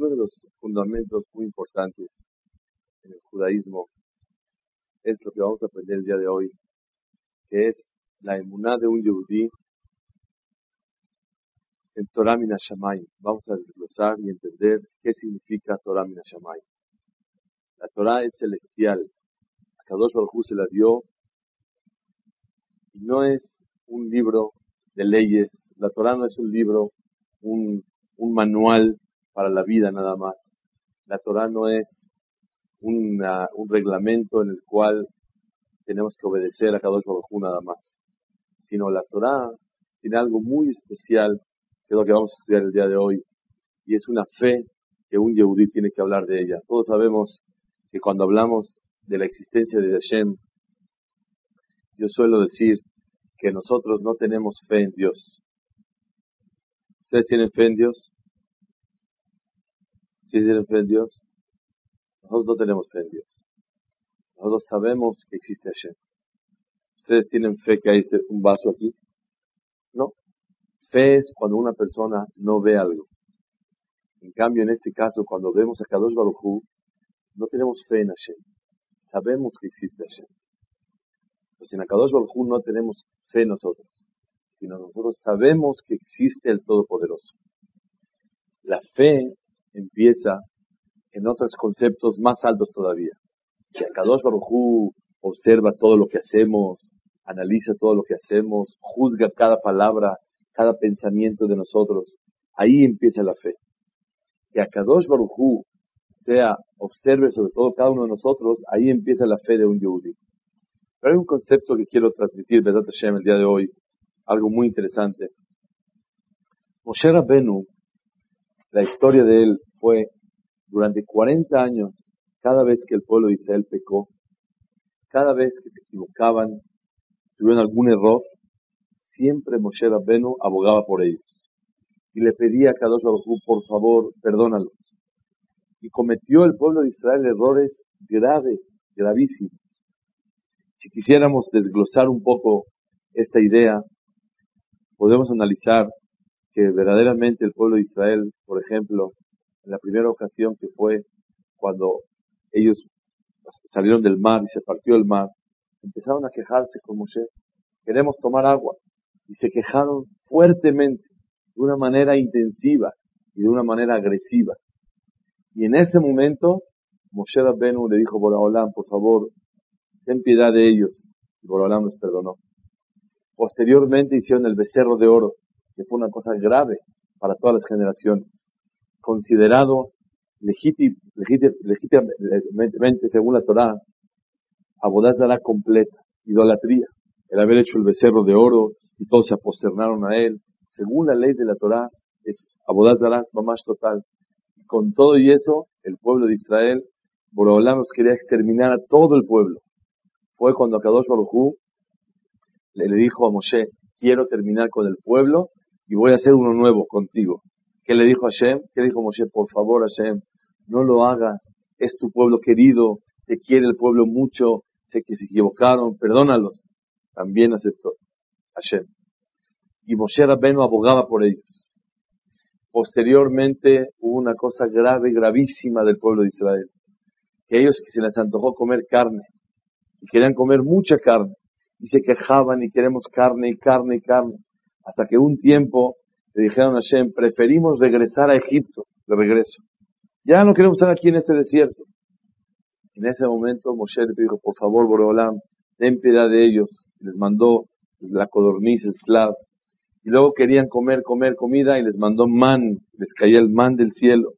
Uno de los fundamentos muy importantes en el judaísmo es lo que vamos a aprender el día de hoy, que es la emuná de un yehudí en Torah Minashamay. Vamos a desglosar y entender qué significa Torah Minashamay. La Torah es celestial. A Kadosh Baruj se la dio y no es un libro de leyes. La Torah no es un libro, un, un manual para la vida nada más. La Torah no es una, un reglamento en el cual tenemos que obedecer a Kadosh Baruj nada más, sino la Torah tiene algo muy especial, que es lo que vamos a estudiar el día de hoy, y es una fe que un Yehudí tiene que hablar de ella. Todos sabemos que cuando hablamos de la existencia de Hashem, yo suelo decir que nosotros no tenemos fe en Dios. ¿Ustedes tienen fe en Dios? ¿Sí tienen fe en Dios? Nosotros no tenemos fe en Dios. Nosotros sabemos que existe Hashem. ¿Ustedes tienen fe que hay un vaso aquí? No. Fe es cuando una persona no ve algo. En cambio, en este caso, cuando vemos a Kadosh Baruj no tenemos fe en Hashem. Sabemos que existe Hashem. Pues en Akadosh Baruj no tenemos fe nosotros, sino nosotros sabemos que existe el Todopoderoso. La fe empieza en otros conceptos más altos todavía. Si Akadosh Baruj observa todo lo que hacemos, analiza todo lo que hacemos, juzga cada palabra, cada pensamiento de nosotros, ahí empieza la fe. Que Akadosh Baruj sea, observe sobre todo cada uno de nosotros, ahí empieza la fe de un Yehudi. Pero hay un concepto que quiero transmitir, ¿verdad, Hashem, el día de hoy, algo muy interesante. Moshe Rabbenu, la historia de él fue, durante 40 años, cada vez que el pueblo de Israel pecó, cada vez que se equivocaban, tuvieron algún error, siempre Moshe Rabbenu abogaba por ellos. Y le pedía a Kadosh Baruj por favor, perdónalos y cometió el pueblo de Israel errores graves, gravísimos. Si quisiéramos desglosar un poco esta idea, podemos analizar que verdaderamente el pueblo de Israel, por ejemplo, en la primera ocasión que fue cuando ellos salieron del mar y se partió el mar, empezaron a quejarse con Moshe, queremos tomar agua, y se quejaron fuertemente, de una manera intensiva y de una manera agresiva. Y en ese momento, Moshe Rabbenu le dijo, Boraholam, por favor, ten piedad de ellos. Y Boraholam les perdonó. Posteriormente hicieron el becerro de oro, que fue una cosa grave para todas las generaciones. Considerado legítimamente, según la Torá, abodazara completa, idolatría. El haber hecho el becerro de oro y todos se aposternaron a él. Según la ley de la Torá, es abodazara más total con todo y eso, el pueblo de Israel, Borobolam nos quería exterminar a todo el pueblo. Fue cuando Kadosh Baruj le, le dijo a Moshe, quiero terminar con el pueblo y voy a hacer uno nuevo contigo. ¿Qué le dijo a Hashem? ¿Qué le dijo Moshe? Por favor, Hashem, no lo hagas. Es tu pueblo querido, te quiere el pueblo mucho, sé que se equivocaron, perdónalos. También aceptó Hashem. Y Moshe Rabbeinu abogaba por ellos. Posteriormente hubo una cosa grave, gravísima del pueblo de Israel. Que ellos que se les antojó comer carne. Y querían comer mucha carne. Y se quejaban y queremos carne y carne y carne. Hasta que un tiempo dijeron a Hashem, preferimos regresar a Egipto, de regreso. Ya no queremos estar aquí en este desierto. En ese momento Moshe le dijo, por favor, Boreolam, ten piedad de ellos. Les mandó la codorniz, el slav, y luego querían comer, comer comida y les mandó man, les caía el man del cielo.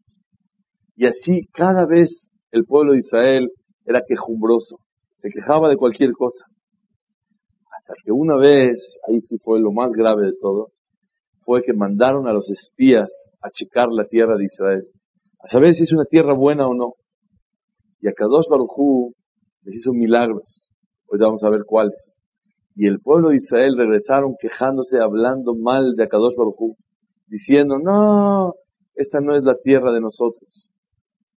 Y así cada vez el pueblo de Israel era quejumbroso, se quejaba de cualquier cosa. Hasta que una vez, ahí sí fue lo más grave de todo, fue que mandaron a los espías a checar la tierra de Israel, a saber si es una tierra buena o no. Y a Kadosh Baruj les hizo milagros. Hoy vamos a ver cuáles. Y el pueblo de Israel regresaron quejándose, hablando mal de Akadosh Baruj diciendo, no, esta no es la tierra de nosotros.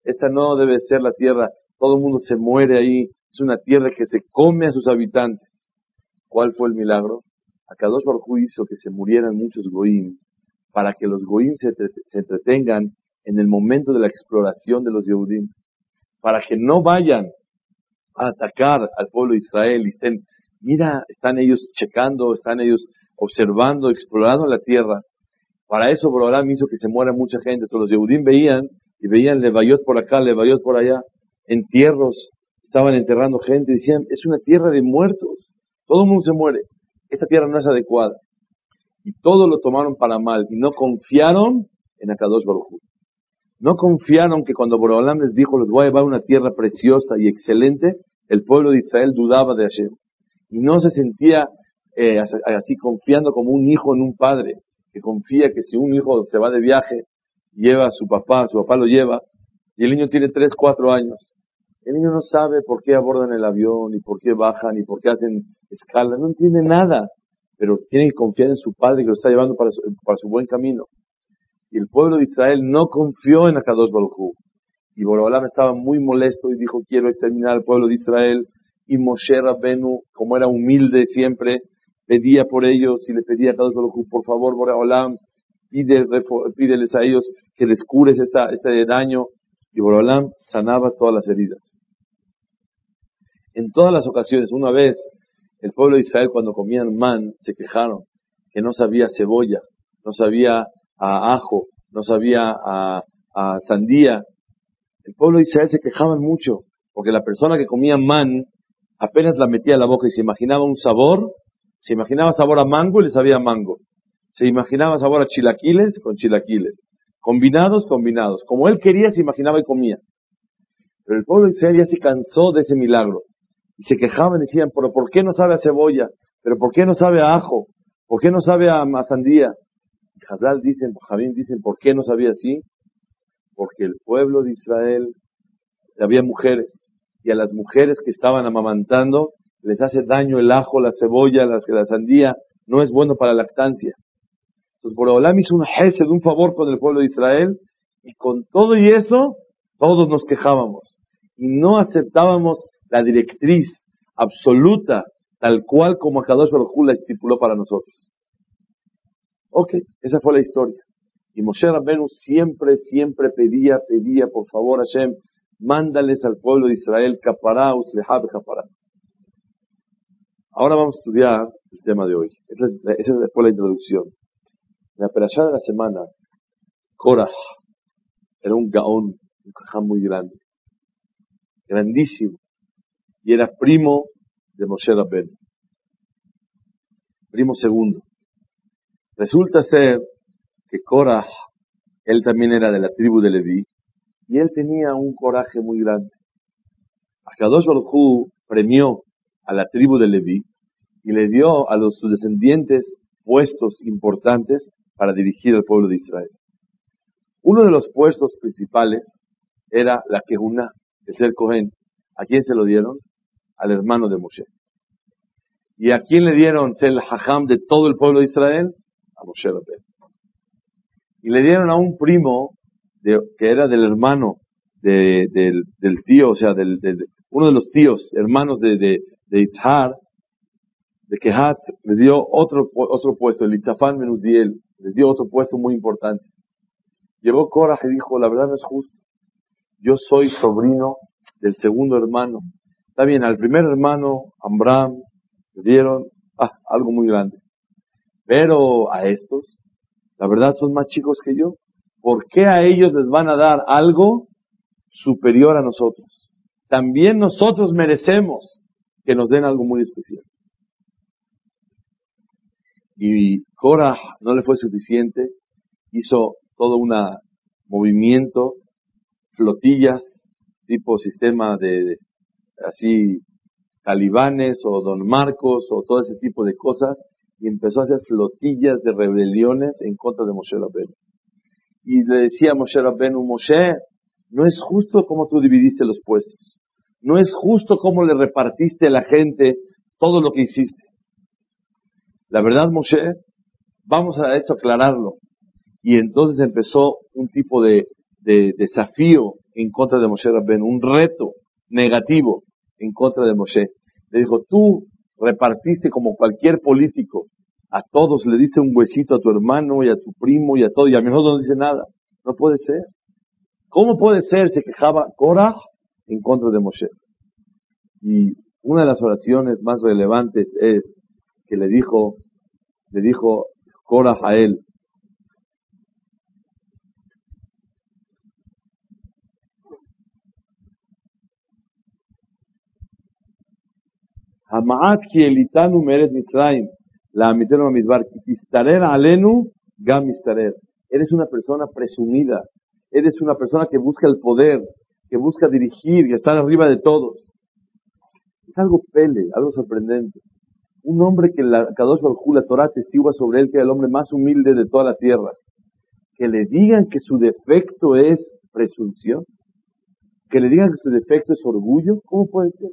Esta no debe ser la tierra. Todo el mundo se muere ahí. Es una tierra que se come a sus habitantes. ¿Cuál fue el milagro? Akadosh Baruj hizo que se murieran muchos goim para que los goim se, entretengan en el momento de la exploración de los Yehudim. Para que no vayan a atacar al pueblo de Israel y estén, mira, están ellos checando, están ellos observando, explorando la tierra. Para eso Borolam hizo que se muera mucha gente. Todos los Yehudim veían y veían Levayot por acá, Levayot por allá, entierros, estaban enterrando gente, decían, es una tierra de muertos, todo el mundo se muere, esta tierra no es adecuada. Y todo lo tomaron para mal y no confiaron en Akadosh Baruj No confiaron que cuando Borolam les dijo, les voy a llevar una tierra preciosa y excelente, el pueblo de Israel dudaba de Hashem. Y no se sentía eh, así confiando como un hijo en un padre, que confía que si un hijo se va de viaje, lleva a su papá, su papá lo lleva, y el niño tiene 3, 4 años. El niño no sabe por qué abordan el avión, ni por qué bajan, ni por qué hacen escala, no entiende nada, pero tiene que confiar en su padre que lo está llevando para su, buen camino. Y el pueblo de Israel no confió en Akadosh Baruj Y Borolam estaba muy molesto y dijo, quiero exterminar al pueblo de Israel. Y Moshe Rabbenu, como era humilde siempre, pedía por ellos y le pedía a Akadosh Baruj por favor, Borolam, pídeles a ellos que les cures este daño. Y Borolam sanaba todas las heridas. En todas las ocasiones, una vez, el pueblo de Israel cuando comían man, se quejaron que no sabía cebolla, no sabía a ajo, no sabía a, a sandía. El pueblo de Israel se quejaban mucho, porque la persona que comía man apenas la metía a la boca y se imaginaba un sabor, se imaginaba sabor a mango y le sabía mango. Se imaginaba sabor a chilaquiles con chilaquiles. Combinados, combinados. Como él quería, se imaginaba y comía. Pero el pueblo de Israel ya se cansó de ese milagro. Y se quejaban y decían, pero ¿por qué no sabe a cebolla? ¿Pero por qué no sabe a ajo? ¿Por qué no sabe a, sandía? Y Hazal dicen, Javín dicen, ¿por qué no sabía así? Porque el pueblo de Israel había mujeres. Y a las mujeres que estaban amamantando les hace daño el ajo, la cebolla, la, la sandía. No es bueno para la lactancia. Entonces, Boreolam hizo un de un favor con el pueblo de Israel, y con todo y eso, todos nos quejábamos. Y no aceptábamos la directriz absoluta, tal cual como Akadosh Baruj la estipuló para nosotros. Ok, esa fue la historia. Y Moshe Rabbenu siempre, siempre pedía, pedía, por favor, Hashem, mándales al pueblo de Israel, capará, uslehab, capará. Ahora vamos a estudiar el tema de hoy. Esa, fue la introducción. La perashá de la semana, Korah, era un gaón, un caján muy grande, grandísimo, y era primo de Moshe Rabbeinu. Primo segundo. Resulta ser que Korah, él también era de la tribu de Leví, y él tenía un coraje muy grande. Akadosh Baruj premió a la tribu de Leví y le dio a los, sus descendientes puestos importantes para dirigir al pueblo de Israel. Uno de los puestos principales era la Kehuna, el ser Cohen. ¿A quién se lo dieron? Al hermano de Moshe. ¿Y a quién le dieron el hajam de todo el pueblo de Israel? A Moshe. Y le dieron a un primo de, que era del hermano del, tío, o sea, del, uno de los tíos, hermanos de, de, de Itzhar, de Kehat, le dio otro, otro puesto, el Itzafán Menuziel, les dio otro puesto muy importante. Llegó Korah y dijo, la verdad no es justo. Yo soy sobrino del segundo hermano. Está bien, al primer hermano, Amram, le dieron ah, algo muy grande. Pero a estos, la verdad son más chicos que yo. ¿Por qué a ellos les van a dar algo superior a nosotros? También nosotros merecemos que nos den algo muy especial. Y Korah no le fue suficiente, hizo todo un movimiento, flotillas, tipo sistema de, así, talibanes o don Marcos o todo ese tipo de cosas, y empezó a hacer flotillas de rebeliones en contra de Moshe Rabbeinu. Y le decía a Moshe Rabbeinu, Moshe, no es justo cómo tú dividiste los puestos. No es justo cómo le repartiste a la gente todo lo que hiciste. La verdad, Moshe, vamos a esto aclararlo. Y entonces empezó un tipo de, desafío en contra de Moshe Rabben, un reto negativo en contra de Moshe. Le dijo, tú repartiste como cualquier político, a todos le diste un huesito a tu hermano y a tu primo y a todo, y a mí no dice nada. No puede ser. ¿Cómo puede ser? Se quejaba Korah en contra de Moshe. Y una de las oraciones más relevantes es que le dijo, le dijo Korah a él, המעט כי אליתנו מארץ מצרים, לעמיתנו במדבר, כי תסתרר עלינו גם מסתרר. Eres una persona presumida, eres una persona que busca el poder, que busca dirigir, que está arriba de todos. Es algo pele, algo sorprendente. Un hombre que la Kadosh Baruj la Torah testigua sobre él que era el hombre más humilde de toda la tierra. Que le digan que su defecto es presunción, que le digan que su defecto es orgullo, ¿cómo puede ser?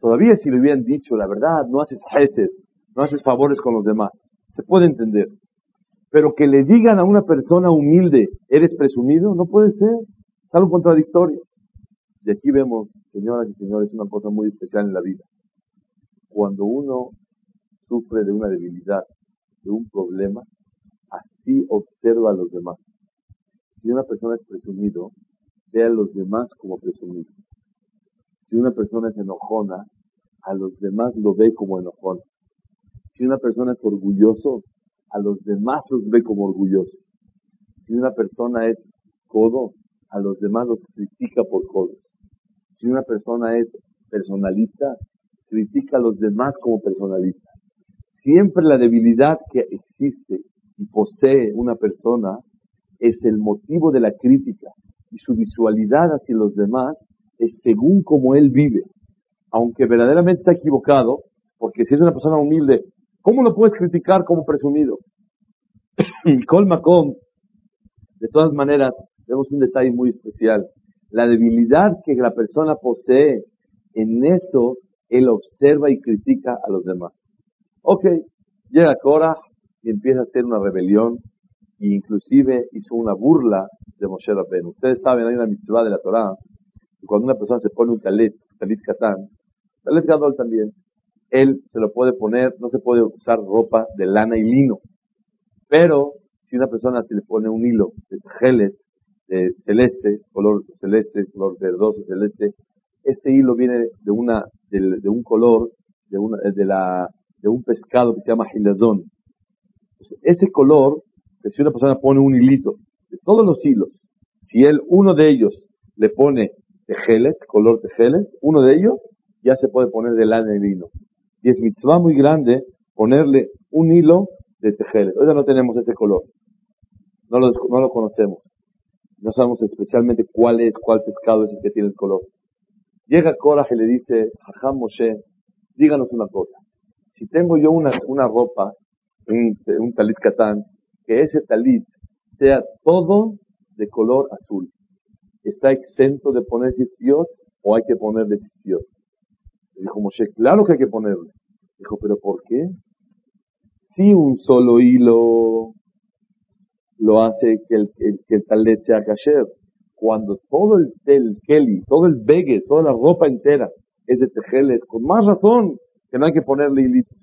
Todavía si le hubieran dicho la verdad, no haces hesed, no haces favores con los demás, se puede entender. Pero que le digan a una persona humilde, eres presumido, no puede ser. Es algo contradictorio. Y aquí vemos, señoras y señores, una cosa muy especial en la vida. Cuando uno sufre de una debilidad, de un problema, así observa a los demás. Si una persona es presumido, ve a los demás como presumido. Si una persona es enojona, a los demás lo ve como enojón. Si una persona es orgulloso, a los demás los ve como orgullosos. Si una persona es codo, a los demás los critica por codos. Si una persona es personalista, critica a los demás como personalista. Siempre la debilidad que existe y posee una persona es el motivo de la crítica y su visualidad hacia los demás es según como él vive. Aunque verdaderamente está equivocado, porque si es una persona humilde, ¿cómo lo puedes criticar como presumido? Colmacón, de todas maneras, vemos un detalle muy especial. La debilidad que la persona posee, en eso él observa y critica a los demás. Ok, llega Korah y empieza a hacer una rebelión e inclusive hizo una burla de Moshe Rabbeinu. Ustedes saben, hay una mitzvah de la Torah cuando una persona se pone un talit, talit katán, talit gadol también, él se lo puede poner, no se puede usar ropa de lana y lino. Pero si una persona se le pone un hilo de gelet, de celeste, color celeste, color verdoso celeste, este hilo viene de una, de, un color, de una, de la, de un pescado que se llama giladón. ese color, que si una persona pone un hilito, de todos los hilos, si él, uno de ellos, le pone tejelet, color tejelet, uno de ellos ya se puede poner de lana y vino. Y es mitzvah muy grande ponerle un hilo de tejelet. Hoy ya no tenemos ese color. No lo, no lo conocemos. No sabemos especialmente cuál es, cuál pescado es el que tiene el color. Llega Korah y le dice, Jajam Moshe, díganos una cosa. Si tengo yo una, una ropa, un, un talit katán, que ese talit sea todo de color azul está exento de poner sisiot o hay que ponerle sisiot. Dijo Moshe, claro que hay que ponerle. Dijo, pero ¿por qué? Si un solo hilo lo hace que el, que el talet sea kasher, cuando todo el, el keli, todo el begue, toda la ropa entera es de tejeles, con más razón que no hay que ponerle hilitos.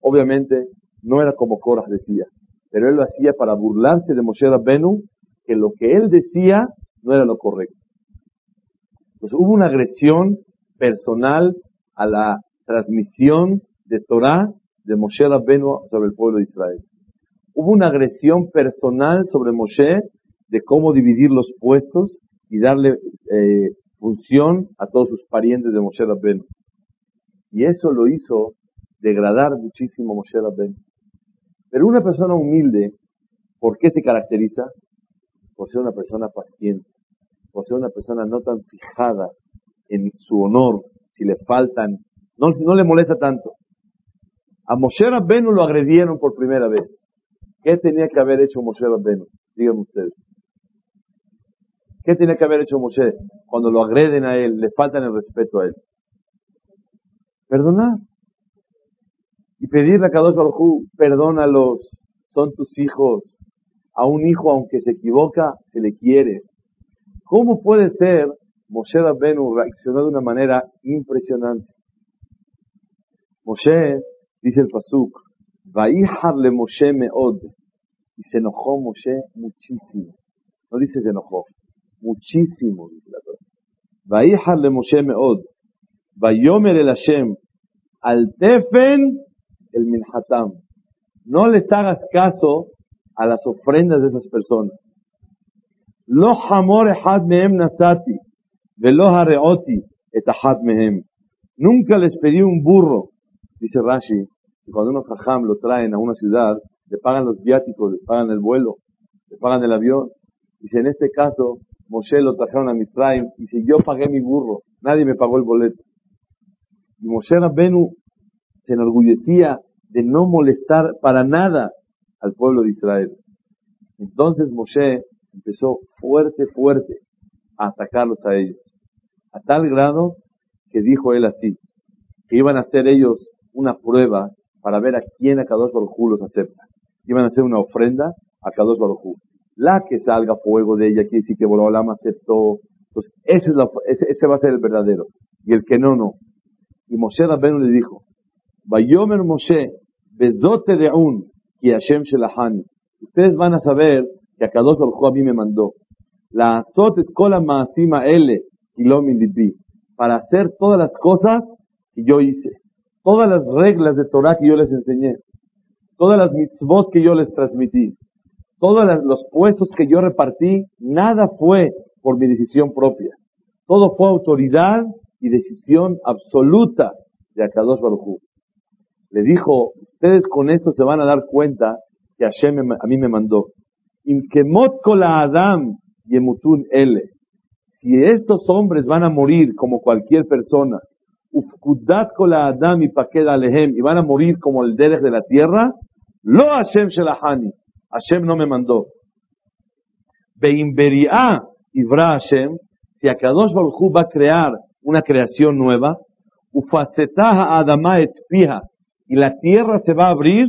Obviamente, no era como Korah decía, pero él lo hacía para burlarse de Moshe Rabbenu, que lo que él decía no era lo correcto. Pues hubo una agresión personal a la transmisión de Torah de Moshe Rabbenu sobre el pueblo de Israel. Hubo una agresión personal sobre Moshe de cómo dividir los puestos y darle eh, función a todos sus parientes de Moshe Rabbenu. Y eso lo hizo degradar muchísimo a Moshe Rabbenu. Pero una persona humilde, ¿por qué se caracteriza? por ser una persona paciente, por ser una persona no tan fijada en su honor, si le faltan, no, no le molesta tanto. A Moshe Rabbenu lo agredieron por primera vez. ¿Qué tenía que haber hecho Moshe Rabbenu? Díganme ustedes. ¿Qué tiene que haber hecho Moshe cuando lo agreden a él, le faltan el respeto a él? Perdonar. Y pedirle a Kadosh Baruj perdónalos, son tus hijos. A un hijo, aunque se equivoca, se le quiere. ¿Cómo puede ser Moshe Rabbenu reaccionó de una manera impresionante? Moshe, dice el Pasuk, Moshe meod. Y se enojó Moshe muchísimo. No dice se enojó, muchísimo, dice la Torah. le Moshe meod. Vayomer el Hashem, al tefen el minhatam. No les hagas caso a las ofrendas de esas personas. Lo hamor ehad mehem nasati, velo hareoti et mehem. Nunca les pedí un burro, dice Rashi, y cuando unos jajam lo traen a una ciudad, le pagan los viáticos, les pagan el vuelo, le pagan el avión. Dice, en este caso, Moshe lo trajeron a Mitzrayim, y si yo pagué mi burro, nadie me pagó el boleto. Y Moshe Rabbenu se enorgullecía de no molestar para nada al pueblo de Israel. Entonces Moshe empezó fuerte, fuerte a atacarlos a ellos. A tal grado que dijo él así, que iban a hacer ellos una prueba para ver a quién a Kadosh Baruj los acepta. Iban a hacer una ofrenda a Kadosh Baruj La que salga fuego de ella quiere decir que Borolam aceptó. Entonces, ese, es la, ese, va a ser el verdadero. Y el que no, no. Y Moshe Rabbeinu le dijo, Vayomer Moshe, bezote de un, ki Hashem shelahani. Ustedes van a saber que a Kadosh Baruj a mí me mandó. La azot et kola maasima ele, Para hacer todas las cosas que yo hice. Todas las reglas de Torah que yo les enseñé. Todas las mitzvot que yo les transmití. Todos los puestos que yo repartí, nada fue por mi decisión propia. Todo fue autoridad y decisión absoluta de Akadosh Baruj Le dijo, ustedes con esto se van a dar cuenta que Hashem a mí me mandó. Adam yemutun ele. Si estos hombres van a morir como cualquier persona, ufkudat kola Adam y paked alehem, y van a morir como el derech de la tierra, lo Hashem shelahani. Hashem no me mandó. Beimberia Ibra Hashem, si Akadosh Baruch va a crear una creación nueva, ufacetaha adama et pija, y la tierra se va a abrir,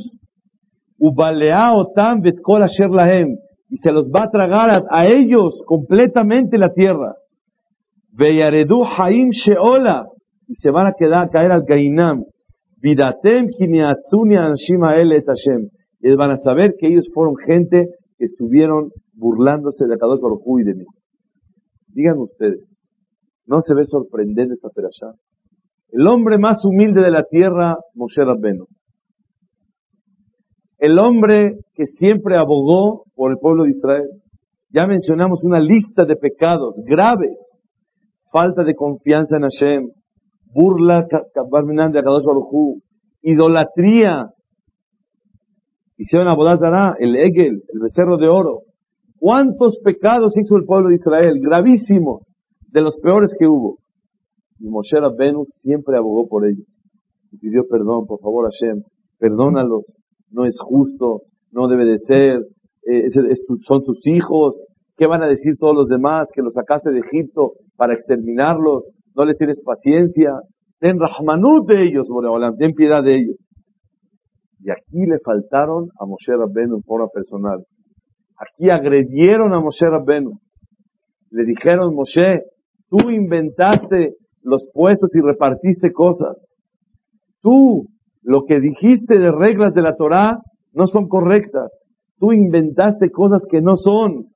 ubalea otam vetkol asher lahem, y se los va a tragar a, ellos completamente la tierra. Veyaredu haim sheola, y se van a quedar, caer al gainam. Vidatem kiniatzuni anshim el et Hashem. Y van a saber que ellos fueron gente que estuvieron burlándose de Akadosh Baruj y de mí. Digan ustedes, ¿no se ve sorprendente esta perashá? El hombre más humilde de la tierra, Moshe Rabbenu. El hombre que siempre abogó por el pueblo de Israel. Ya mencionamos una lista de pecados graves. Falta de confianza en Hashem, burla de Akadosh Baruj idolatría. Hicieron Abodazara, el Egel, el becerro de oro. ¿Cuántos pecados hizo el pueblo de Israel? Gravísimos, de los peores que hubo. Y Moshe Venus siempre abogó por ellos. Y pidió perdón, por favor Hashem, perdónalos, no es justo, no debe de ser, eh, son tus hijos, ¿qué van a decir todos los demás? Que los sacaste de Egipto para exterminarlos, no les tienes paciencia, ten rahmanut de ellos, Boreolam, ten piedad de ellos. Y aquí le faltaron a Moshe Rabbenu en forma personal. Aquí agredieron a Moshe Rabbenu. Le dijeron, Moshe, tú inventaste los puestos y repartiste cosas. Tú, lo que dijiste de reglas de la Torah no son correctas. Tú inventaste cosas que no son.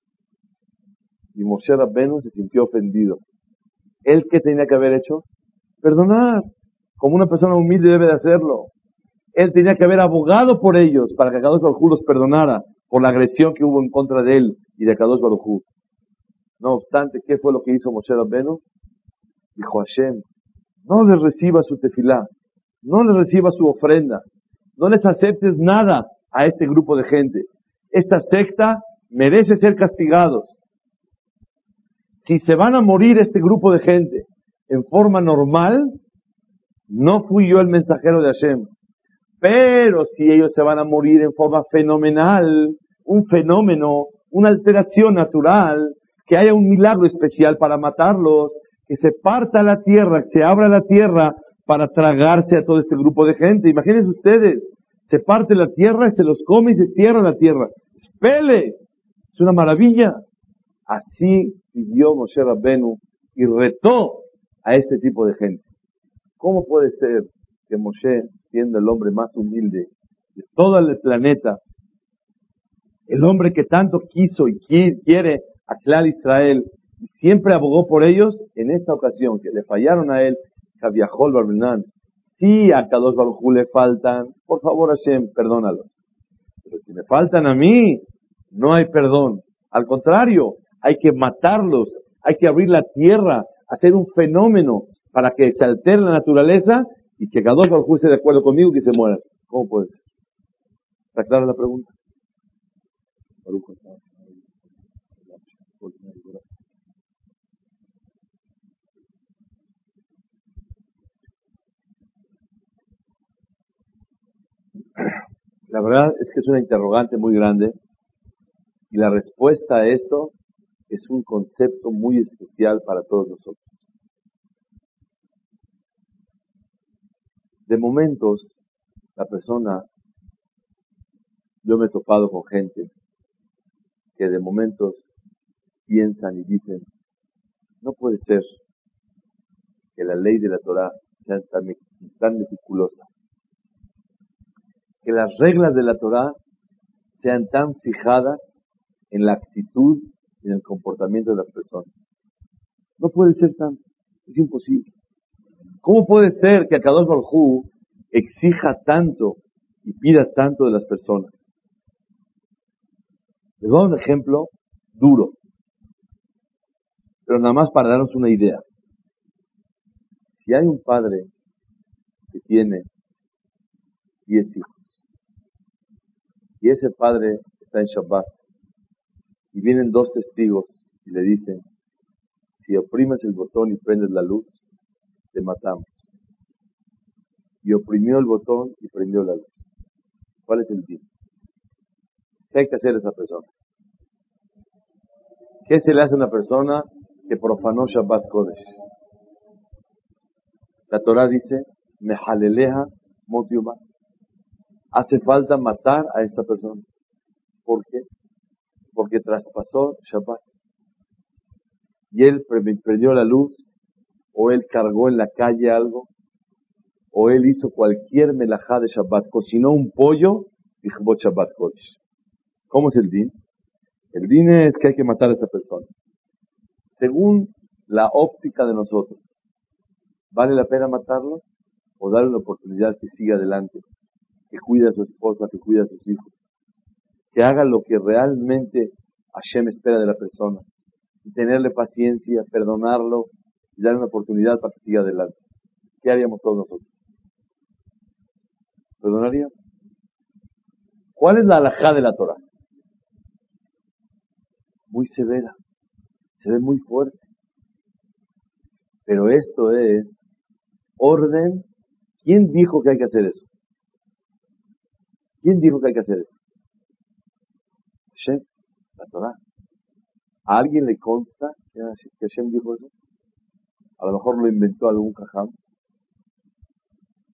Y Moshe Rabbenu se sintió ofendido. ¿Él qué tenía que haber hecho? Perdonar. Como una persona humilde debe de hacerlo. Él tenía que haber abogado por ellos para que Kadosh Baruj los perdonara por la agresión que hubo en contra de él y de Kadosh Baruj No obstante, ¿qué fue lo que hizo Moshe Rabbenu? Dijo Hashem, no les reciba su tefilá, no les reciba su ofrenda, no les aceptes nada a este grupo de gente. Esta secta merece ser castigados. Si se van a morir este grupo de gente en forma normal, no fui yo el mensajero de Hashem. Pero si ellos se van a morir en forma fenomenal, un fenómeno, una alteración natural, que haya un milagro especial para matarlos, que se parta la tierra, que se abra la tierra para tragarse a todo este grupo de gente. Imagínense ustedes, se parte la tierra se los come y se cierra la tierra. ¡Espele! Es una maravilla. Así pidió Moshe Rabbenu y retó a este tipo de gente. ¿Cómo puede ser que Moshe, siendo el hombre más humilde de todo el planeta, el hombre que tanto quiso y quiere a Israel y siempre abogó por ellos, en esta ocasión que le fallaron a él, Javiajol Barbenan, si a Kadosh Baruj le faltan, por favor Hashem, perdónalos. Pero si me faltan a mí, no hay perdón. Al contrario, hay que matarlos, hay que abrir la tierra, hacer un fenómeno para que se altere la naturaleza y que Kadosh Baruj esté de acuerdo conmigo que se mueran. ¿Cómo puede ser? ¿Está clara la pregunta? La verdad es que es una interrogante muy grande y la respuesta a esto es un concepto muy especial para todos nosotros. De momentos, la persona, yo me he topado con gente que de momentos piensan y dicen, no puede ser que la ley de la Torah sea tan, meticulosa que las reglas de la Torah sean tan fijadas en la actitud y en el comportamiento de las personas. No puede ser tan, es imposible. ¿Cómo puede ser que Akadosh Baruj exija tanto y pida tanto de las personas? Les a dar un ejemplo duro, pero nada más para darnos una idea. Si hay un padre que tiene 10 hijos, y ese padre está en Shabbat y vienen dos testigos y le dicen, si oprimes el botón y prendes la luz, te matamos. Y oprimió el botón y prendió la luz. ¿Cuál es el fin? ¿Qué hay que hacer a esa persona? ¿Qué se le hace a una persona que profanó Shabbat Kodesh? La Torah dice, Mehaleleja motiuma hace falta matar a esta persona. ¿Por qué? Porque traspasó Shabbat. Y él prendió la luz, o él cargó en la calle algo, o él hizo cualquier melajá de Shabbat, cocinó un pollo y Shabbat Kodesh. ¿Cómo es el din? El din es que hay que matar a esa persona. Según la óptica de nosotros, ¿vale la pena matarlo o darle la oportunidad que siga adelante? que cuide a su esposa, que cuide a sus hijos, que haga lo que realmente Hashem espera de la persona, y tenerle paciencia, perdonarlo y darle una oportunidad para que siga adelante. ¿Qué haríamos todos nosotros? ¿Perdonaría? ¿Cuál es la alajá de la Torah? Muy severa, se ve muy fuerte. Pero esto es orden. ¿Quién dijo que hay que hacer eso? ¿Quién dijo que hay que hacer eso? Hashem, la Torah. ¿A alguien le consta que Hashem dijo eso? A lo mejor lo inventó algún cajam.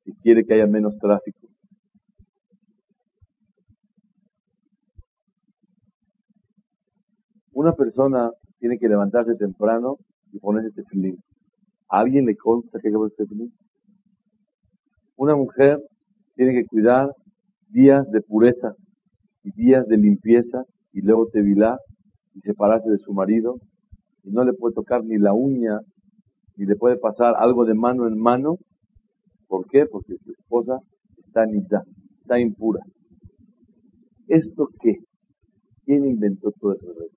Si quiere que haya menos tráfico. Una persona tiene que levantarse temprano y ponerse tefilín. ¿A alguien le consta que que ponerse tefilín? Una mujer tiene que cuidar días de pureza y días de limpieza y luego tevilá y separarse de su marido y no le puede tocar ni la uña ni le puede pasar algo de mano en mano. ¿Por qué? Porque su esposa está nida, está impura. ¿Esto qué? ¿Quién inventó todo reto?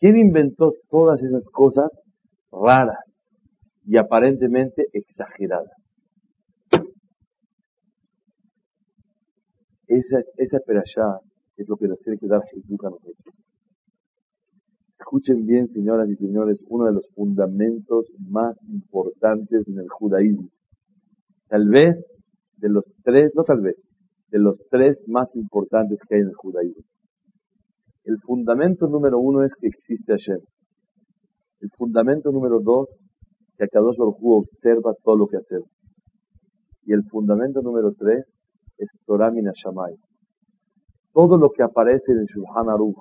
¿Quién inventó todas esas cosas raras y aparentemente exageradas? Esa, esa perashá es lo que nos tiene que dar Jesús a nosotros. Escuchen bien, señoras y señores, uno de los fundamentos más importantes en el judaísmo. Tal vez de los tres, no tal vez, de los tres más importantes que hay en el judaísmo. El fundamento número uno es que existe Hashem. El fundamento número dos, que Akadosh Baruj observa todo lo que hacemos. Y el fundamento número tres es Torah Minashamay. Todo lo que aparece en Shulchan Aruch,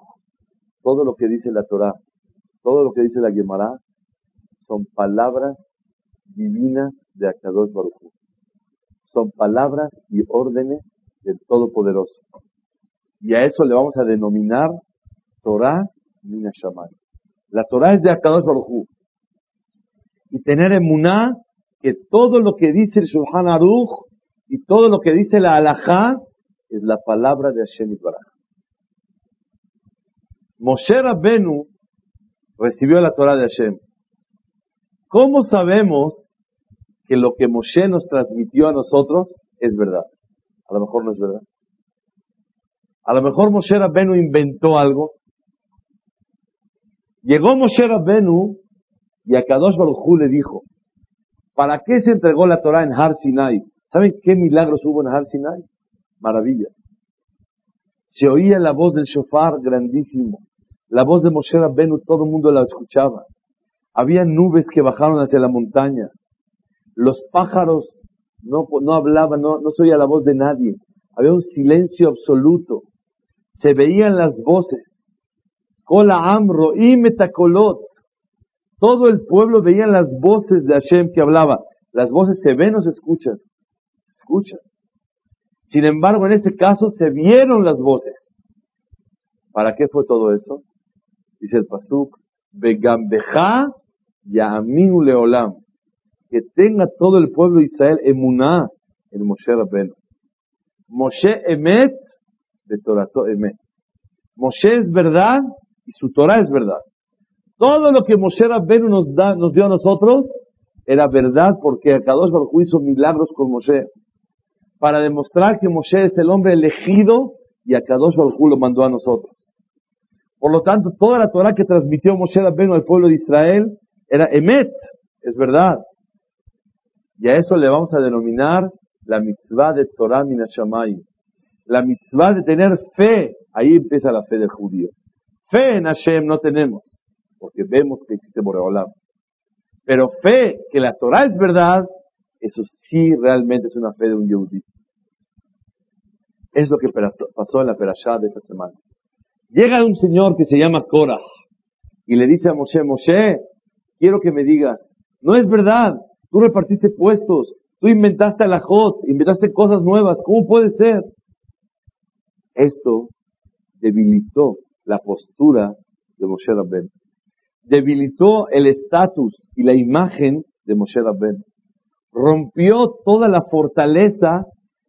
todo lo que dice la Torah, todo lo que dice la Gemara, son palabras divinas de Akadosh Baruj Son palabras y órdenes del Todopoderoso. Y a eso le vamos a denominar Torah Minashamay. La Torah es de Akadosh Baruj Y tener emuná que todo lo que dice el Shulchan Aruch y todo lo que dice la Alajá es la palabra de Hashem Yitbaraj. Moshe Rabbenu recibió la Torah de Hashem. ¿Cómo sabemos que lo que Moshe nos transmitió a nosotros es verdad? A lo mejor no es verdad. A lo mejor Moshe Rabbenu inventó algo. Llegó Moshe Rabbenu y a Kadosh Baruj le dijo, ¿para qué se entregó la Torah en Har Sinai? ¿Saben qué milagros hubo en Har Sinai? Maravillas. Se oía la voz del shofar grandísimo. La voz de Moshe Rabbenu, todo el mundo la escuchaba. Había nubes que bajaron hacia la montaña. Los pájaros no, no hablaban, no, no se oía la voz de nadie. Había un silencio absoluto. Se veían las voces. Kola Amro y Metakolot. Todo el pueblo veía las voces de Hashem que hablaba. Las voces se ven o se escuchan. Escuchan. Sin embargo, en ese caso se vieron las voces. ¿Para qué fue todo eso? Dice el Pasuk, Begambeja Yaminu Leolam. Que tenga todo el pueblo de Israel emuná en Moshe Rabbeinu. Moshe emet de Torato emet. Moshe es verdad y su Torah es verdad. Todo lo que Moshe Rabbeinu nos, da, nos dio a nosotros era verdad porque Akadosh Baruj hizo milagros con Moshe para demostrar que Moshe es el hombre elegido y Akadosh Baruj lo mandó a nosotros. Por lo tanto, toda la Torah que transmitió Moshe Rabbeinu al pueblo de Israel era emet, es verdad. Y a eso le vamos a denominar la mitzvah de Torah Minashamay. La mitzvah de tener fe, ahí empieza la fe del judío. Fe en Hashem no tenemos, porque vemos que existe Boreolam. Pero fe que la Torah es verdad, eso sí realmente es una fe de un yehudí. Es lo que pasó en la perashá de esta semana. Llega un señor que se llama Korah y le dice a Moshe, Moshe, quiero que me digas, no es verdad, tú repartiste puestos, tú inventaste la hot, inventaste cosas nuevas, ¿cómo puede ser? Esto debilitó la postura de Moshe Rabben. Debilitó el estatus y la imagen de Moshe Rabben. Rompió toda la fortaleza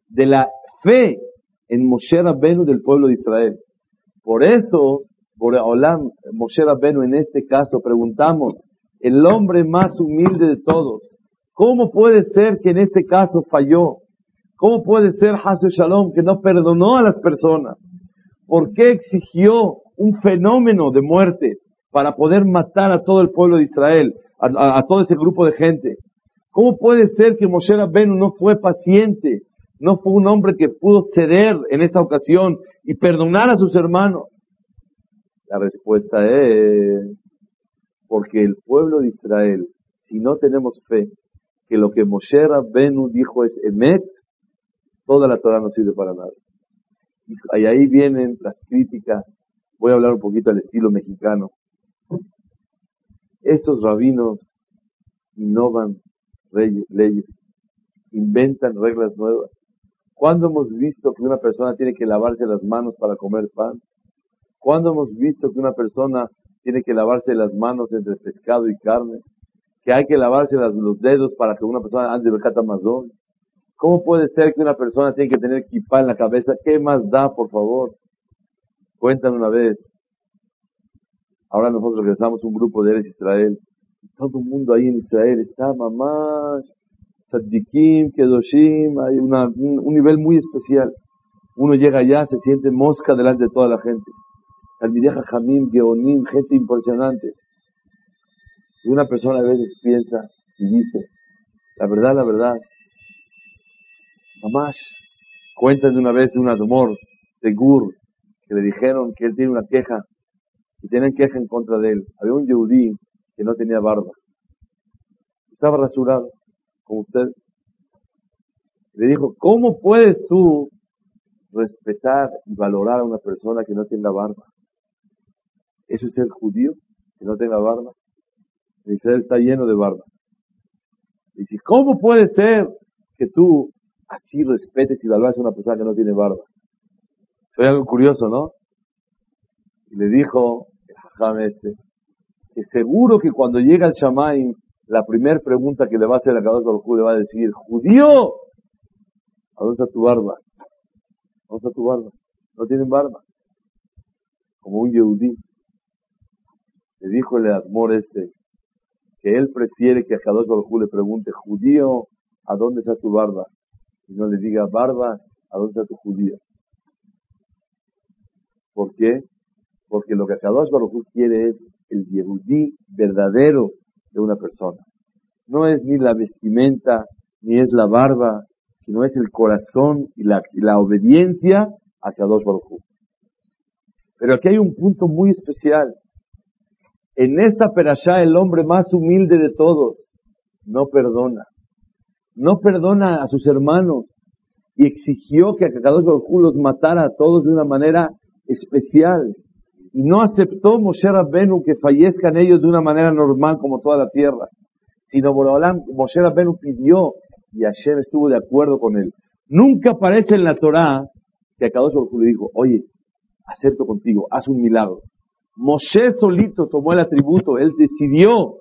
de la fe en Moshe Rabbeinu del pueblo de Israel. Por eso, por Olam, Moshe Rabbeinu en este caso, preguntamos, el hombre más humilde de todos, ¿cómo puede ser que en este caso falló? ¿Cómo puede ser Hasu Shalom que no perdonó a las personas? ¿Por qué exigió un fenómeno de muerte para poder matar a todo el pueblo de Israel, a, todo ese grupo de gente? ¿Cómo puede ser que Moshe Rabbeinu no fue paciente no fue un hombre que pudo ceder en esta ocasión y perdonar a sus hermanos? La respuesta es porque el pueblo de Israel, si no tenemos fe que lo que Moshe Rabbenu dijo es emet, toda la Torah no sirve para nada. Y ahí vienen las críticas. Voy a hablar un poquito al estilo mexicano. Estos rabinos innovan leyes, inventan reglas nuevas. ¿Cuándo hemos visto que una persona tiene que lavarse las manos para comer pan? ¿Cuándo hemos visto que una persona tiene que lavarse las manos entre pescado y carne? Que hay que lavarse los dedos para que una persona ande de catamazón. ¿Cómo puede ser que una persona tiene que tener equipa en la cabeza? ¿Qué más da, por favor? Cuéntanos una vez. Ahora nosotros regresamos un grupo de Eres Israel. Todo el mundo ahí en Israel está, mamás, tzaddikim, kedoshim, hay un, nivel muy especial. Uno llega allá, se siente mosca delante de toda la gente. Talmideh Jamim, Geonim, gente impresionante. Y una persona a veces piensa y dice, la verdad, la verdad, mamás, cuentan de una vez un amor de Gur, que le dijeron que él tiene una queja, y tienen queja en contra de él. Había un yehudí que no tenía barba. Estaba rasurado, usted. Le dijo, ¿cómo puedes tú respetar y valorar a una persona que no tenga barba? ¿Eso es ser judío? Que no tenga barba. Israel está lleno de barba. Dice, ¿cómo puede ser que tú así respetes y valores a una persona que no tiene barba? Soy algo curioso, ¿no? Y le dijo el este, que seguro que cuando llega el Shamay, la primera pregunta que le va a hacer a cada uno le va a decir, judío, ¿a dónde está tu barba? ¿A dónde está tu barba? No tienen barba. Como un yehudí. Le dijo el Admor este, que él prefiere que a Kadosh Baruj le pregunte, judío, ¿a dónde está tu barba? Y no le diga, barba, ¿a dónde está tu judío? ¿Por qué? Porque lo que Kadosh Baruj quiere es el yehudí verdadero de una persona. No es ni la vestimenta, ni es la barba, sino es el corazón y la, la obediencia a Kadosh Baruj Pero aquí hay un punto muy especial. En esta perashá el hombre más humilde de todos no perdona. No perdona a sus hermanos y exigió que a Kadosh Baruj los matara a todos de una manera especial. Y no aceptó Moshe Rabbenu que fallezcan ellos de una manera normal como toda la tierra. Sino Borolam, Moshe Rabbenu pidió y Hashem estuvo de acuerdo con él. Nunca aparece en la Torá que a Kadosh Baruj le dijo, oye, acepto contigo, haz un milagro. Moshe solito tomó el atributo, él decidió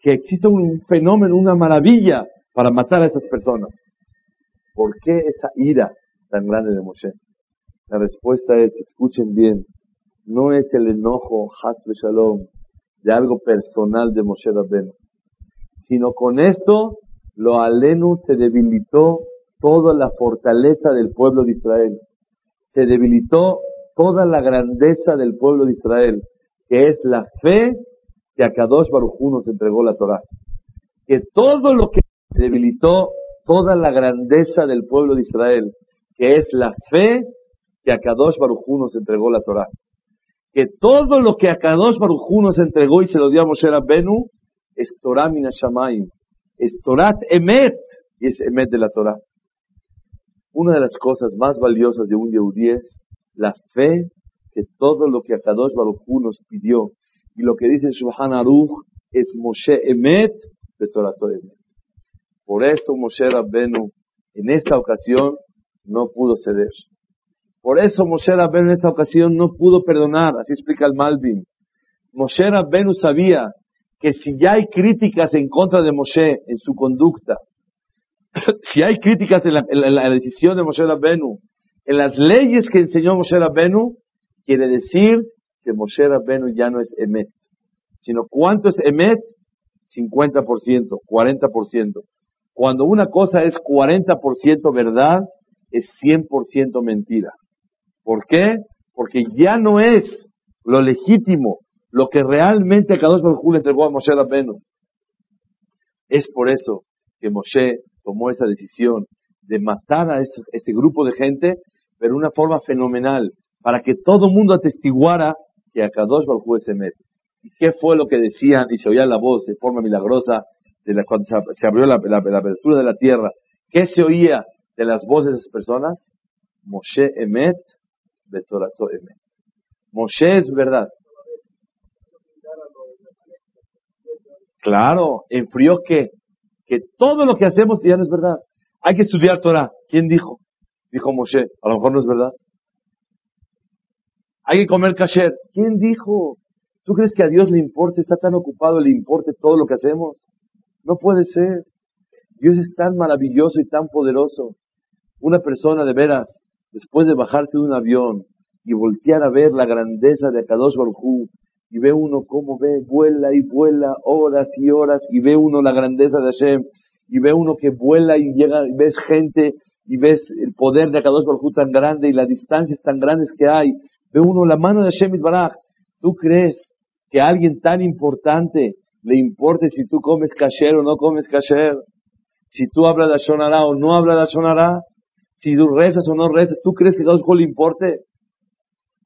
que existe un fenómeno, una maravilla para matar a esas personas. ¿Por qué esa ira tan grande de Moshe? La respuesta es, escuchen bien, no es el enojo, Hasbe Shalom, de algo personal de Moshe Rabbeinu, sino con esto, lo alenu se debilitó toda la fortaleza del pueblo de Israel. Se debilitó toda la grandeza del pueblo de Israel que es la fe que a Kadosh Baruj nos entregó la Torah. Que todo lo que debilitó toda la grandeza del pueblo de Israel, que es la fe que a Kadosh Baruj nos entregó la Torah. Que todo lo que a Kadosh Baruj nos entregó y se lo dio a Moshe Rabbenu es Torah Minashamayim, es Torah Emet, y es Emet de la Torah. Una de las cosas más valiosas de un Yehudí es la fe que todo lo que Akadosh Baruch Hu nos pidió y lo que dice Shulchan Aruch es Moshe Emet de Torah Emet. Por eso Moshe Rabbenu en esta ocasión no pudo ceder. Por eso Moshe Rabbenu en esta ocasión no pudo perdonar, así explica el Malvin. Moshe Rabbenu sabía que si ya hay críticas en contra de Moshe en su conducta, si hay críticas en la, decisión de Moshe Rabbenu, en las leyes que enseñó Moshe Rabbenu, quiere decir que Moshe Rabbenu ya no es Emet, sino ¿cuánto es Emet? 50%, 40%. Cuando una cosa es 40% verdad, es 100% mentira. ¿Por qué? Porque ya no es lo legítimo, lo que realmente Kadosh Baruj le entregó a Moshe Rabbenu. Es por eso que Moshe tomó esa decisión de matar a este grupo de gente, pero de una forma fenomenal, para que todo el mundo atestiguara que a Kadosh Baruj se mete. ¿Y qué fue lo que decían y se oía la voz de forma milagrosa de la, cuando se, abrió la, abertura de la tierra? ¿Qué se oía de las voces de esas personas? Moshe Emet, Betorato Emet. Moshe es verdad. Claro, enfrió que, que todo lo que hacemos ya no es verdad. Hay que estudiar Torah. ¿Quién dijo? Dijo Moshe. A lo mejor no es verdad. Hay que comer kasher. ¿Quién dijo? ¿Tú crees que a Dios le importa, está tan ocupado, le importe todo lo que hacemos? No puede ser. Dios es tan maravilloso y tan poderoso. Una persona de veras, después de bajarse de un avión y voltear a ver la grandeza de Akadosh Baruj y ve uno cómo ve, vuela y vuela horas y horas, y ve uno la grandeza de Hashem, y ve uno que vuela y llega, y ves gente, y ves el poder de Akadosh Baruj tan grande, y las distancias tan grandes que hay, Ve uno la mano de Hashem Baraj. ¿Tú crees que a alguien tan importante le importe si tú comes kasher o no comes kasher? Si tú hablas de Ashonara o no hablas de Ashonara? Si tú rezas o no rezas, ¿tú crees que Dios le importe?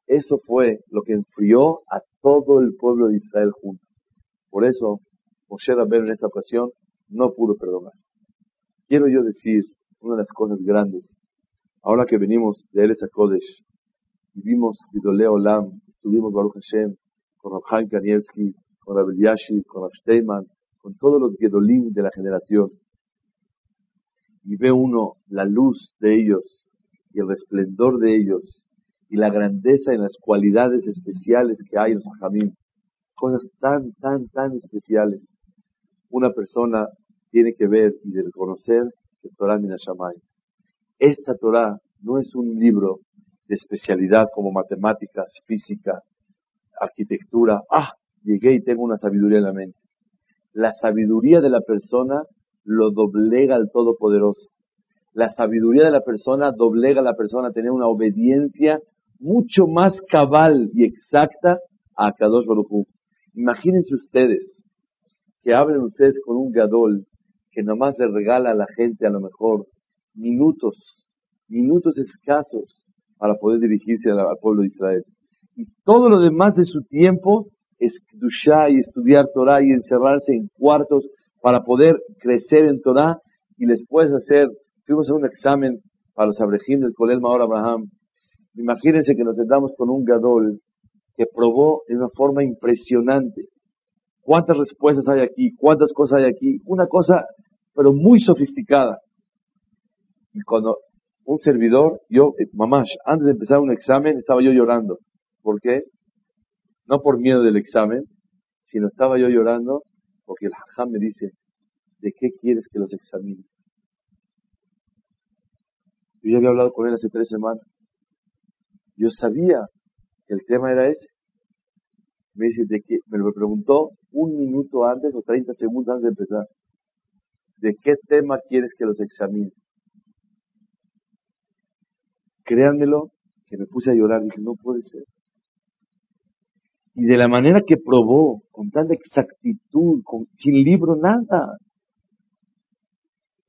Eso fue lo que enfrió a todo el pueblo de Israel junto. Por eso, Moshe Rabbeinu en esta ocasión no pudo perdonar. Quiero yo decir una de las cosas grandes. Ahora que venimos de Eres Kodesh, vivimos Gidolé Olam, estuvimos Baruch Hashem con Rabhaim Kanievski, con Rabel Yashi, con Rab Steinman, con todos los Gedolim de la generación. Y ve uno la luz de ellos y el resplendor de ellos y la grandeza en las cualidades especiales que hay en Jamim. Cosas tan, tan, tan especiales. Una persona tiene que ver y reconocer que Torah Minashamay. Esta Torah no es un libro de especialidad como matemáticas, física, arquitectura. Ah, llegué y tengo una sabiduría en la mente. La sabiduría de la persona lo doblega al Todopoderoso. La sabiduría de la persona doblega a la persona a tener una obediencia mucho más cabal y exacta a Kadosh Baruch Imagínense ustedes que hablen ustedes con un gadol que nomás le regala a la gente a lo mejor minutos, minutos escasos para poder dirigirse al, pueblo de Israel. Y todo lo demás de su tiempo es y estudiar Torah y encerrarse en cuartos para poder crecer en Torah y les puedes hacer, fuimos a un examen para los abrejim del Kolel Maor Abraham. Imagínense que nos tratamos con un gadol que probó de una forma impresionante. ¿Cuántas respuestas hay aquí? ¿Cuántas cosas hay aquí? Una cosa, pero muy sofisticada. Y cuando un servidor, yo, eh, mamás, antes de empezar un examen, estaba yo llorando. ¿Por qué? No por miedo del examen, sino estaba yo llorando porque el hajam me dice, ¿de qué quieres que los examine? Yo ya había hablado con él hace tres semanas. Yo sabía que el tema era ese. Me dice, ¿de qué? Me lo preguntó un minuto antes o 30 segundos antes de empezar. ¿De qué tema quieres que los examine? Créanmelo, que me puse a llorar. Dije, no puede ser y de la manera que probó, con tanta exactitud, sin libro, nada,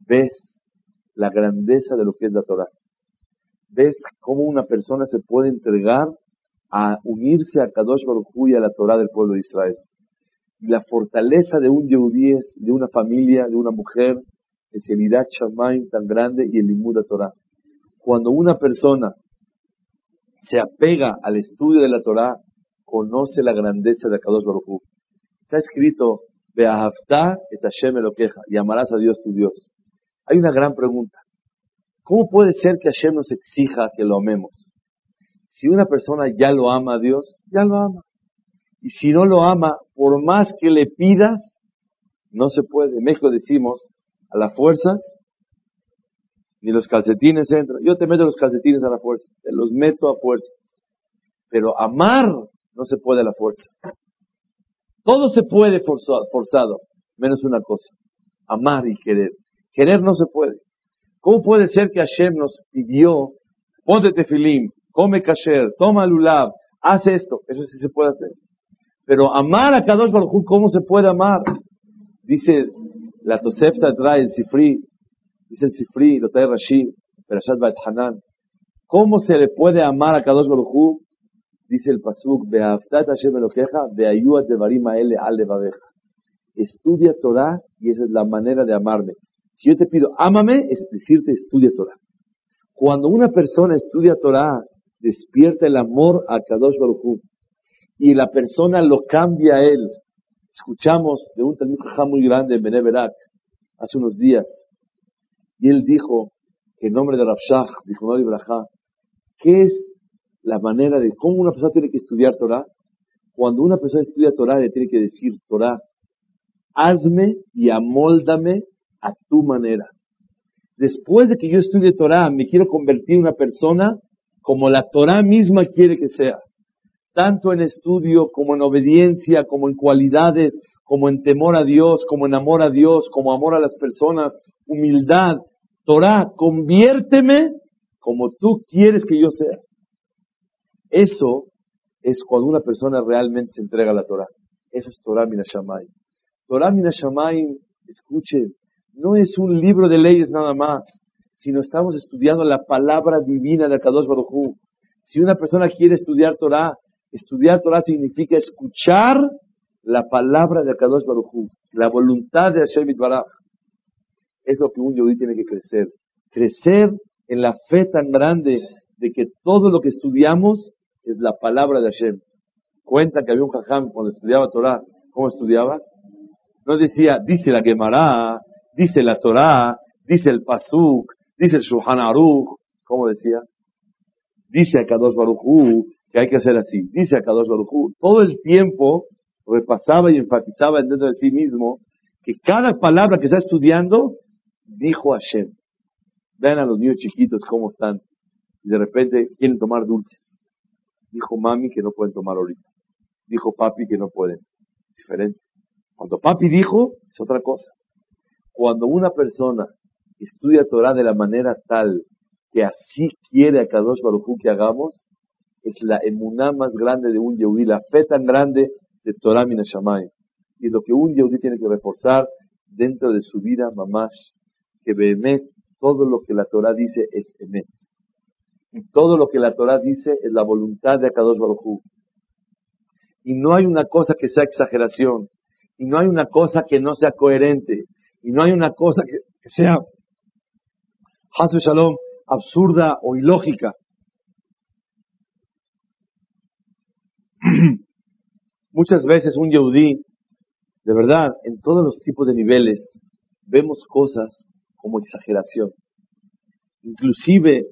ves la grandeza de lo que es la Torah. Ves cómo una persona se puede entregar a unirse a Kadosh Baruj y a la Torah del pueblo de Israel. Y la fortaleza de un Yehudí de una familia, de una mujer, es el Irat tan grande y el Limud Torah. Cuando una persona se apega al estudio de la Torah, conoce la grandeza de Akadosh Baruj Está escrito, Beahavta et Hashem queja y amarás a Dios tu Dios. Hay una gran pregunta. ¿Cómo puede ser que Hashem nos exija que lo amemos? Si una persona ya lo ama a Dios, ya lo ama. Y si no lo ama, por más que le pidas, no se puede. En México decimos, a las fuerzas, ni los calcetines entran. Yo te meto los calcetines a la fuerza, te los meto a fuerza. Pero amar no se puede a la fuerza. Todo se puede forzado, menos una cosa, amar y querer. Querer no se puede. ¿Cómo puede ser que Hashem nos pidió, ponte tefilim, come kasher, toma lulav, haz esto? Eso sí se puede hacer. Pero amar a Kadosh Baruj ¿cómo se puede amar? Dice la Tosefta trae el Sifri, dice el Sifri, lo trae Rashi, Perashat Hanan. ¿Cómo se le puede amar a Kadosh Baruj Dice el Pasuk, Devarim Estudia Torah y esa es la manera de amarme. Si yo te pido, ámame, es decirte, estudia Torah. Cuando una persona estudia Torah, despierta el amor a Kadosh Baruch y la persona lo cambia a él. Escuchamos de un talmud muy grande en Beneverak hace unos días y él dijo que en nombre de Rabshah, dijo Ibrahá, ¿qué es la manera de cómo una persona tiene que estudiar Torah. Cuando una persona estudia Torah, le tiene que decir Torah, hazme y amóldame a tu manera. Después de que yo estudie Torah, me quiero convertir en una persona como la Torah misma quiere que sea. Tanto en estudio, como en obediencia, como en cualidades, como en temor a Dios, como en amor a Dios, como amor a las personas, humildad. Torah, conviérteme como tú quieres que yo sea. Eso es cuando una persona realmente se entrega a la Torah. Eso es Torah Minashamay. Torah Minashamay, escuchen, no es un libro de leyes nada más, sino estamos estudiando la palabra divina de Kadosh Baruj Si una persona quiere estudiar Torah, estudiar Torah significa escuchar la palabra de Akadosh Baruj la voluntad de Hashem Baraj. Es lo que un yudí tiene que crecer. Crecer en la fe tan grande de que todo lo que estudiamos es la palabra de Hashem. Cuenta que había un jajam cuando estudiaba Torah, ¿cómo estudiaba? No decía, dice la Gemara, dice la Torah, dice el Pasuk, dice el Shulchan Aruch, ¿cómo decía? Dice a Kadosh Baruchu que hay que hacer así. Dice a Kadosh Baruchu, todo el tiempo repasaba y enfatizaba dentro de sí mismo que cada palabra que está estudiando dijo Hashem. Vean a los niños chiquitos cómo están. Y de repente quieren tomar dulces. Dijo mami que no pueden tomar ahorita. Dijo papi que no pueden. Es diferente. Cuando papi dijo, es otra cosa. Cuando una persona estudia Torah de la manera tal que así quiere a Kadosh Baruj que hagamos, es la emuná más grande de un Yehudi, la fe tan grande de Torah Minashamay. Y lo que un Yehudi tiene que reforzar dentro de su vida, mamás, que Behemet, todo lo que la Torah dice es Emet. Y todo lo que la Torah dice es la voluntad de Akadosh Baruj Y no hay una cosa que sea exageración. Y no hay una cosa que no sea coherente. Y no hay una cosa que, sea, Hasu Shalom, absurda o ilógica. Muchas veces un yehudí, de verdad, en todos los tipos de niveles, vemos cosas como exageración. Inclusive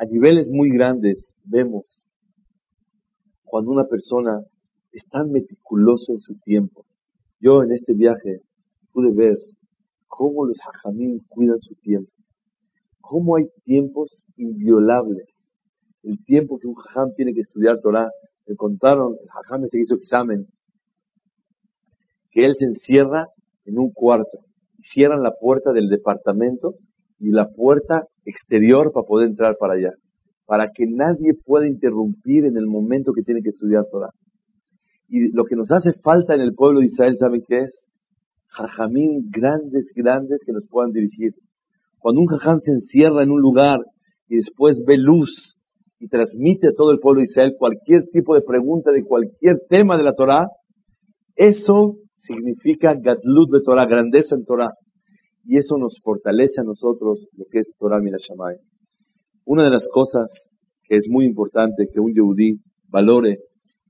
a niveles muy grandes vemos cuando una persona es tan meticuloso en su tiempo. Yo en este viaje pude ver cómo los hajamim cuidan su tiempo. Cómo hay tiempos inviolables. El tiempo que un hajam tiene que estudiar Torah. Me contaron, el hajam se hizo examen, que él se encierra en un cuarto y cierran la puerta del departamento y la puerta exterior para poder entrar para allá, para que nadie pueda interrumpir en el momento que tiene que estudiar Torah. Y lo que nos hace falta en el pueblo de Israel, ¿saben qué es? Jajamín grandes, grandes que nos puedan dirigir. Cuando un jajam se encierra en un lugar y después ve luz y transmite a todo el pueblo de Israel cualquier tipo de pregunta de cualquier tema de la Torah, eso significa Gadlut de Torah, grandeza en Torah. Y eso nos fortalece a nosotros lo que es Torah Shamay. Una de las cosas que es muy importante que un yehudí valore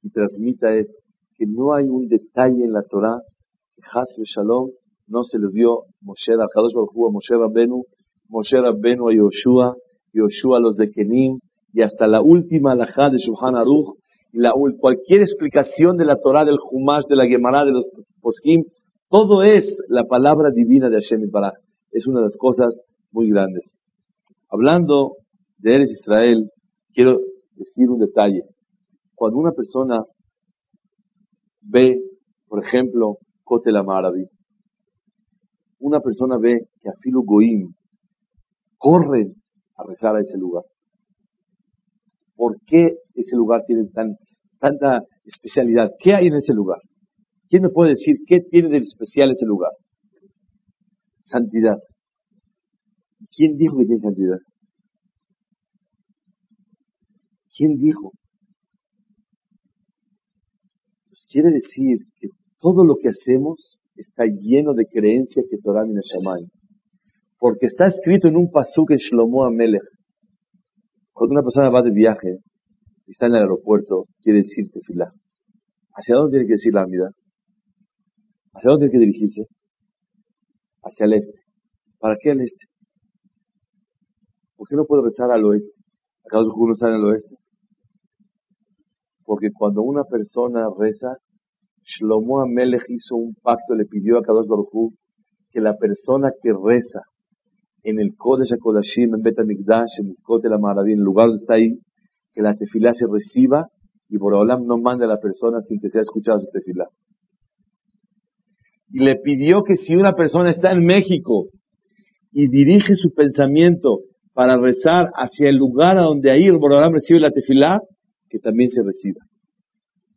y transmita es que no hay un detalle en la Torah que Hasbe Shalom no se le dio Moshe a Baruj a Moshe Rabbenu, Moshe Rabbenu a Yoshua, Yoshua a los de Kenim, y hasta la última alajá de Shulchan Aruch, y la, cualquier explicación de la Torah, del Humash, de la Gemara, de los Poskim, todo es la palabra divina de Hashem Baraj. Es una de las cosas muy grandes. Hablando de Eres Israel, quiero decir un detalle. Cuando una persona ve, por ejemplo, Kotel Amarabi, una persona ve que a Filu Goim corren a rezar a ese lugar. ¿Por qué ese lugar tiene tan, tanta especialidad? ¿Qué hay en ese lugar? ¿Quién me puede decir qué tiene de especial ese lugar? Santidad. ¿Quién dijo que tiene santidad? ¿Quién dijo? Pues quiere decir que todo lo que hacemos está lleno de creencia que Torah Minashamayim. Porque está escrito en un pasuk en Shlomo Amelech. Cuando una persona va de viaje y está en el aeropuerto, quiere decir tefilá. ¿Hacia dónde tiene que decir la vida? ¿Hacia dónde hay que dirigirse? Hacia el este. ¿Para qué al este? ¿Por qué no puedo rezar al oeste? ¿Acaso uno en el oeste? Porque cuando una persona reza, Shlomo Amelech hizo un pacto, le pidió a Kadosh Baruj que la persona que reza en el Kodesh HaKodashim, en Betamikdash, en el Kotel Maraví, en el lugar donde está ahí, que la tefilá se reciba y por no mande a la persona sin que sea escuchada su tefilá le pidió que si una persona está en México y dirige su pensamiento para rezar hacia el lugar a donde ahí el Borolam recibe la tefilá, que también se reciba.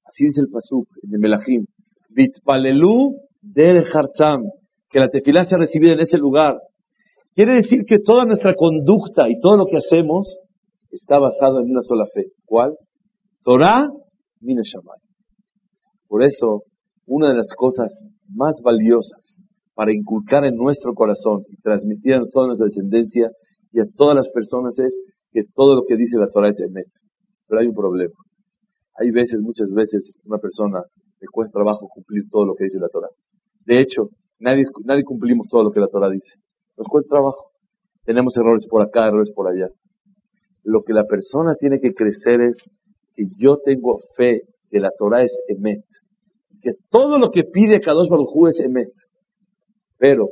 Así dice el pasuk de Melahim. Vitpalelu del Hartam, que la tefilá sea recibida en ese lugar. Quiere decir que toda nuestra conducta y todo lo que hacemos está basado en una sola fe. ¿Cuál? Torah Mina Shamay. Por eso, una de las cosas más valiosas para inculcar en nuestro corazón y transmitir a toda nuestra descendencia y a todas las personas es que todo lo que dice la Torah es emet. Pero hay un problema. Hay veces, muchas veces, una persona le cuesta trabajo cumplir todo lo que dice la Torah. De hecho, nadie, nadie cumplimos todo lo que la Torah dice. Nos cuesta trabajo. Tenemos errores por acá, errores por allá. Lo que la persona tiene que crecer es que yo tengo fe que la Torah es emet. Que todo lo que pide Kadosh Baruj es emet. Pero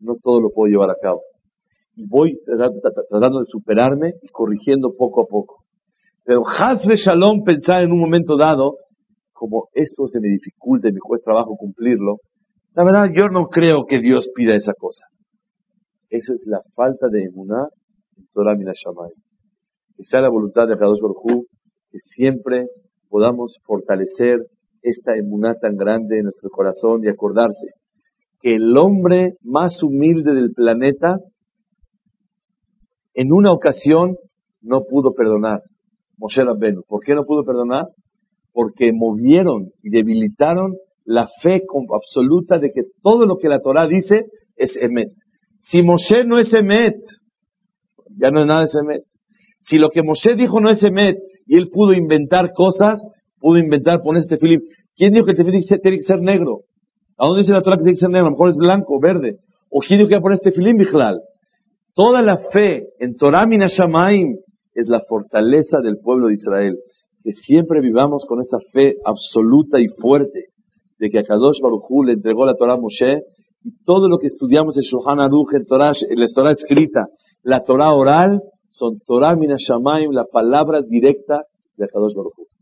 no todo lo puedo llevar a cabo. Y voy tratando de superarme y corrigiendo poco a poco. Pero Hazbe Shalom pensar en un momento dado, como esto se me dificulta y me cuesta trabajo cumplirlo, la verdad yo no creo que Dios pida esa cosa. Esa es la falta de emuná en Torah Minashamay. Que sea la voluntad de Kadosh Baruj que siempre podamos fortalecer esta emuná tan grande en nuestro corazón y acordarse que el hombre más humilde del planeta en una ocasión no pudo perdonar. Moshe Rabbenu. ¿Por qué no pudo perdonar? Porque movieron y debilitaron la fe absoluta de que todo lo que la Torah dice es emet. Si Moshe no es emet, ya no es nada de emet. Si lo que Moshe dijo no es emet y él pudo inventar cosas, pudo inventar poner este film. ¿Quién dijo que este film tiene que ser negro? ¿A dónde dice la Torah que tiene que ser negro? A lo mejor es blanco, verde. ¿O quién dijo que poner este film, Bijlal? Toda la fe en Torah Minashamaim es la fortaleza del pueblo de Israel. Que siempre vivamos con esta fe absoluta y fuerte de que a Kadosh Baruj le entregó la Torah a Moshe y todo lo que estudiamos en Shohan Aruch, en, Torah, en la Torah escrita, la Torah oral, son Torah Minashamaim, la palabra directa de Kadosh Baruj